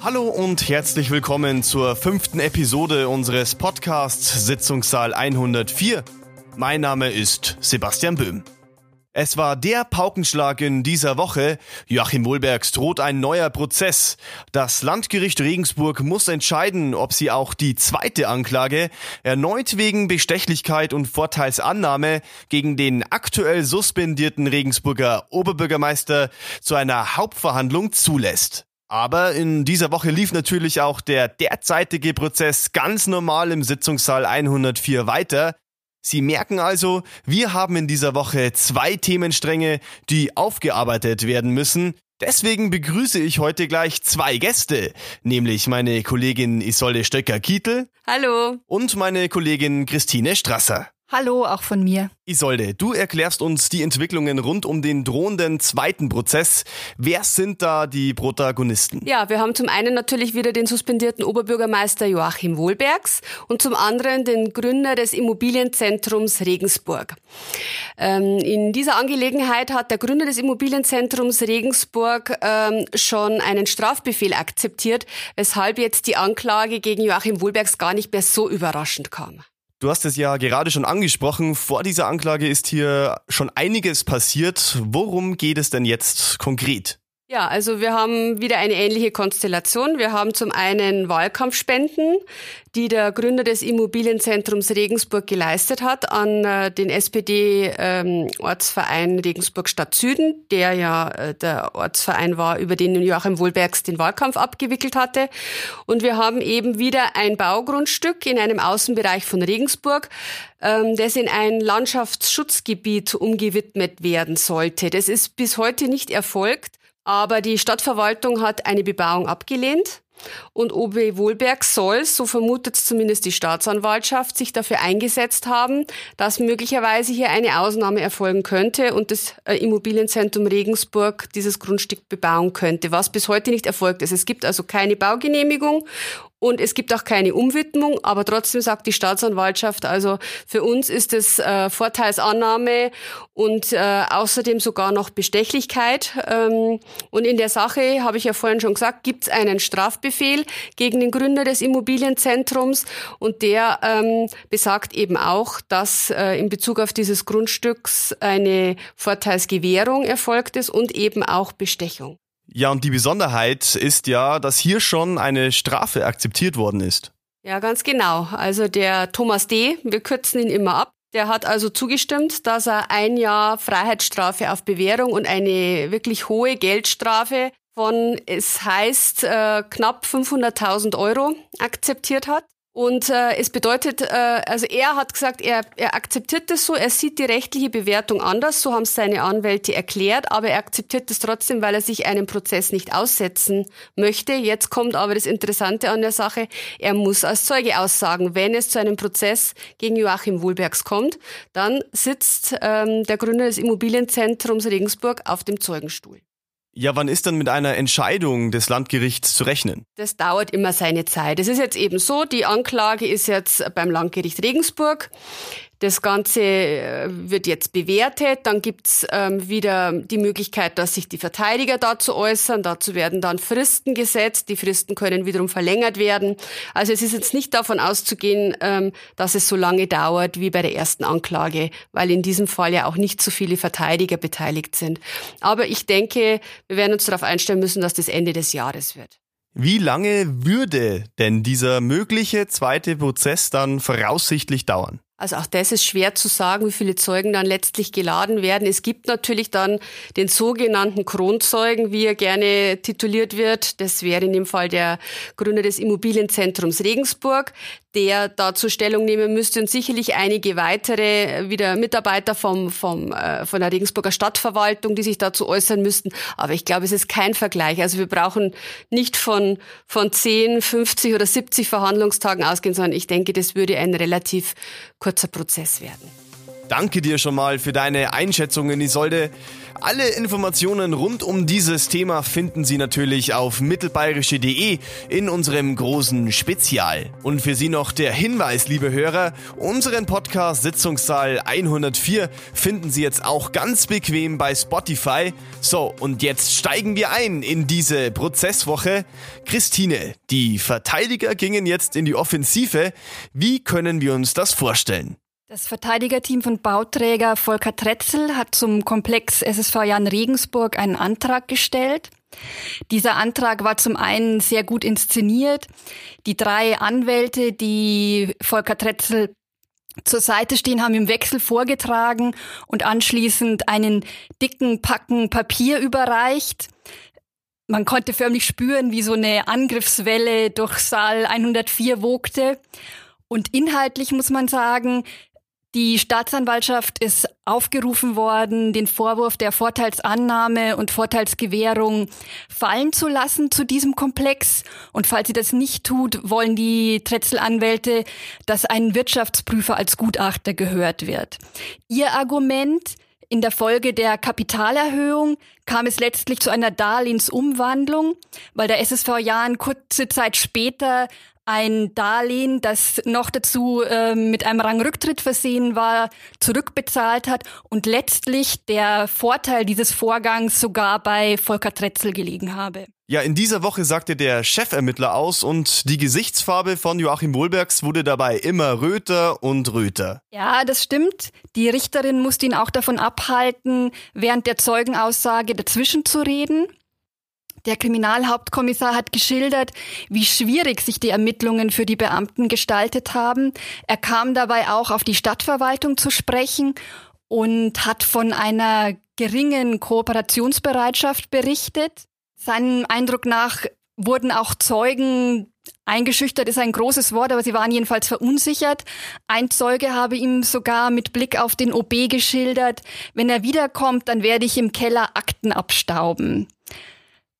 Hallo und herzlich willkommen zur fünften Episode unseres Podcasts Sitzungssaal 104. Mein Name ist Sebastian Böhm. Es war der Paukenschlag in dieser Woche. Joachim Wohlbergs droht ein neuer Prozess. Das Landgericht Regensburg muss entscheiden, ob sie auch die zweite Anklage erneut wegen Bestechlichkeit und Vorteilsannahme gegen den aktuell suspendierten Regensburger Oberbürgermeister zu einer Hauptverhandlung zulässt. Aber in dieser Woche lief natürlich auch der derzeitige Prozess ganz normal im Sitzungssaal 104 weiter. Sie merken also, wir haben in dieser Woche zwei Themenstränge, die aufgearbeitet werden müssen. Deswegen begrüße ich heute gleich zwei Gäste, nämlich meine Kollegin Isolde Stöcker-Kietel. Hallo. Und meine Kollegin Christine Strasser. Hallo, auch von mir. Isolde, du erklärst uns die Entwicklungen rund um den drohenden zweiten Prozess. Wer sind da die Protagonisten? Ja, wir haben zum einen natürlich wieder den suspendierten Oberbürgermeister Joachim Wohlbergs und zum anderen den Gründer des Immobilienzentrums Regensburg. Ähm, in dieser Angelegenheit hat der Gründer des Immobilienzentrums Regensburg ähm, schon einen Strafbefehl akzeptiert, weshalb jetzt die Anklage gegen Joachim Wohlbergs gar nicht mehr so überraschend kam. Du hast es ja gerade schon angesprochen. Vor dieser Anklage ist hier schon einiges passiert. Worum geht es denn jetzt konkret? Ja, also wir haben wieder eine ähnliche Konstellation. Wir haben zum einen Wahlkampfspenden, die der Gründer des Immobilienzentrums Regensburg geleistet hat an äh, den SPD-Ortsverein ähm, Regensburg Stadt Süden, der ja äh, der Ortsverein war, über den Joachim Wohlbergs den Wahlkampf abgewickelt hatte. Und wir haben eben wieder ein Baugrundstück in einem Außenbereich von Regensburg, ähm, das in ein Landschaftsschutzgebiet umgewidmet werden sollte. Das ist bis heute nicht erfolgt. Aber die Stadtverwaltung hat eine Bebauung abgelehnt. Und OB Wohlberg soll, so vermutet zumindest die Staatsanwaltschaft, sich dafür eingesetzt haben, dass möglicherweise hier eine Ausnahme erfolgen könnte und das äh, Immobilienzentrum Regensburg dieses Grundstück bebauen könnte, was bis heute nicht erfolgt ist. Es gibt also keine Baugenehmigung und es gibt auch keine Umwidmung, aber trotzdem sagt die Staatsanwaltschaft, also für uns ist es äh, Vorteilsannahme und äh, außerdem sogar noch Bestechlichkeit. Ähm, und in der Sache, habe ich ja vorhin schon gesagt, gibt es einen Strafbefehl gegen den Gründer des Immobilienzentrums und der ähm, besagt eben auch, dass äh, in Bezug auf dieses Grundstücks eine Vorteilsgewährung erfolgt ist und eben auch Bestechung. Ja, und die Besonderheit ist ja, dass hier schon eine Strafe akzeptiert worden ist. Ja, ganz genau. Also der Thomas D., wir kürzen ihn immer ab, der hat also zugestimmt, dass er ein Jahr Freiheitsstrafe auf Bewährung und eine wirklich hohe Geldstrafe von, es heißt, äh, knapp 500.000 Euro akzeptiert hat. Und äh, es bedeutet, äh, also er hat gesagt, er, er akzeptiert das so, er sieht die rechtliche Bewertung anders, so haben es seine Anwälte erklärt, aber er akzeptiert das trotzdem, weil er sich einen Prozess nicht aussetzen möchte. Jetzt kommt aber das Interessante an der Sache, er muss als Zeuge aussagen, wenn es zu einem Prozess gegen Joachim Wohlbergs kommt, dann sitzt ähm, der Gründer des Immobilienzentrums Regensburg auf dem Zeugenstuhl. Ja, wann ist dann mit einer Entscheidung des Landgerichts zu rechnen? Das dauert immer seine Zeit. Es ist jetzt eben so, die Anklage ist jetzt beim Landgericht Regensburg. Das Ganze äh, wird jetzt bewertet. Dann gibt's ähm, wieder die Möglichkeit, dass sich die Verteidiger dazu äußern. Dazu werden dann Fristen gesetzt. Die Fristen können wiederum verlängert werden. Also es ist jetzt nicht davon auszugehen, ähm, dass es so lange dauert wie bei der ersten Anklage, weil in diesem Fall ja auch nicht so viele Verteidiger beteiligt sind. Aber ich denke, wir werden uns darauf einstellen müssen, dass das Ende des Jahres wird. Wie lange würde denn dieser mögliche zweite Prozess dann voraussichtlich dauern? Also auch das ist schwer zu sagen, wie viele Zeugen dann letztlich geladen werden. Es gibt natürlich dann den sogenannten Kronzeugen, wie er gerne tituliert wird. Das wäre in dem Fall der Gründer des Immobilienzentrums Regensburg, der dazu Stellung nehmen müsste und sicherlich einige weitere wieder Mitarbeiter vom, vom, äh, von der Regensburger Stadtverwaltung, die sich dazu äußern müssten. Aber ich glaube, es ist kein Vergleich. Also wir brauchen nicht von, von 10, 50 oder 70 Verhandlungstagen ausgehen, sondern ich denke, das würde ein relativ kurzer Prozess werden. Danke dir schon mal für deine Einschätzungen, Isolde. Alle Informationen rund um dieses Thema finden Sie natürlich auf mittelbayerische.de in unserem großen Spezial. Und für Sie noch der Hinweis, liebe Hörer, unseren Podcast Sitzungssaal 104 finden Sie jetzt auch ganz bequem bei Spotify. So, und jetzt steigen wir ein in diese Prozesswoche. Christine, die Verteidiger gingen jetzt in die Offensive. Wie können wir uns das vorstellen? Das Verteidigerteam von Bauträger Volker Tretzel hat zum Komplex SSV Jan Regensburg einen Antrag gestellt. Dieser Antrag war zum einen sehr gut inszeniert. Die drei Anwälte, die Volker Tretzel zur Seite stehen, haben im Wechsel vorgetragen und anschließend einen dicken Packen Papier überreicht. Man konnte förmlich spüren, wie so eine Angriffswelle durch Saal 104 wogte. Und inhaltlich muss man sagen, die Staatsanwaltschaft ist aufgerufen worden, den Vorwurf der Vorteilsannahme und Vorteilsgewährung fallen zu lassen zu diesem Komplex. Und falls sie das nicht tut, wollen die Tretzel-Anwälte, dass ein Wirtschaftsprüfer als Gutachter gehört wird. Ihr Argument, in der Folge der Kapitalerhöhung kam es letztlich zu einer Darlehensumwandlung, weil der SSV Jahren kurze Zeit später ein Darlehen, das noch dazu äh, mit einem Rangrücktritt versehen war, zurückbezahlt hat und letztlich der Vorteil dieses Vorgangs sogar bei Volker Tretzel gelegen habe. Ja, in dieser Woche sagte der Chefermittler aus und die Gesichtsfarbe von Joachim Wohlbergs wurde dabei immer röter und röter. Ja, das stimmt. Die Richterin musste ihn auch davon abhalten, während der Zeugenaussage dazwischen zu reden. Der Kriminalhauptkommissar hat geschildert, wie schwierig sich die Ermittlungen für die Beamten gestaltet haben. Er kam dabei auch auf die Stadtverwaltung zu sprechen und hat von einer geringen Kooperationsbereitschaft berichtet. Seinem Eindruck nach wurden auch Zeugen Eingeschüchtert ist ein großes Wort, aber sie waren jedenfalls verunsichert. Ein Zeuge habe ihm sogar mit Blick auf den OB geschildert, wenn er wiederkommt, dann werde ich im Keller Akten abstauben.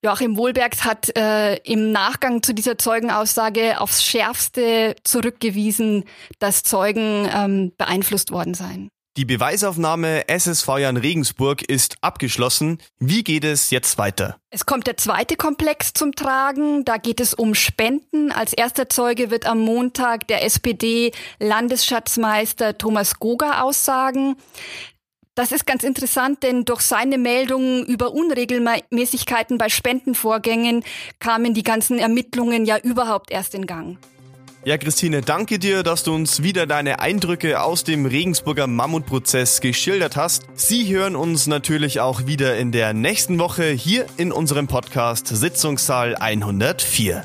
Joachim Wohlbergs hat äh, im Nachgang zu dieser Zeugenaussage aufs Schärfste zurückgewiesen, dass Zeugen ähm, beeinflusst worden seien. Die Beweisaufnahme SSV Jan Regensburg ist abgeschlossen. Wie geht es jetzt weiter? Es kommt der zweite Komplex zum Tragen. Da geht es um Spenden. Als erster Zeuge wird am Montag der SPD-Landesschatzmeister Thomas Goga aussagen. Das ist ganz interessant, denn durch seine Meldungen über Unregelmäßigkeiten bei Spendenvorgängen kamen die ganzen Ermittlungen ja überhaupt erst in Gang. Ja, Christine, danke dir, dass du uns wieder deine Eindrücke aus dem Regensburger Mammutprozess geschildert hast. Sie hören uns natürlich auch wieder in der nächsten Woche hier in unserem Podcast Sitzungssaal 104.